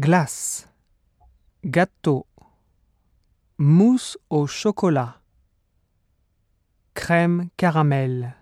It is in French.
glace, gâteau, mousse au chocolat, crème caramel.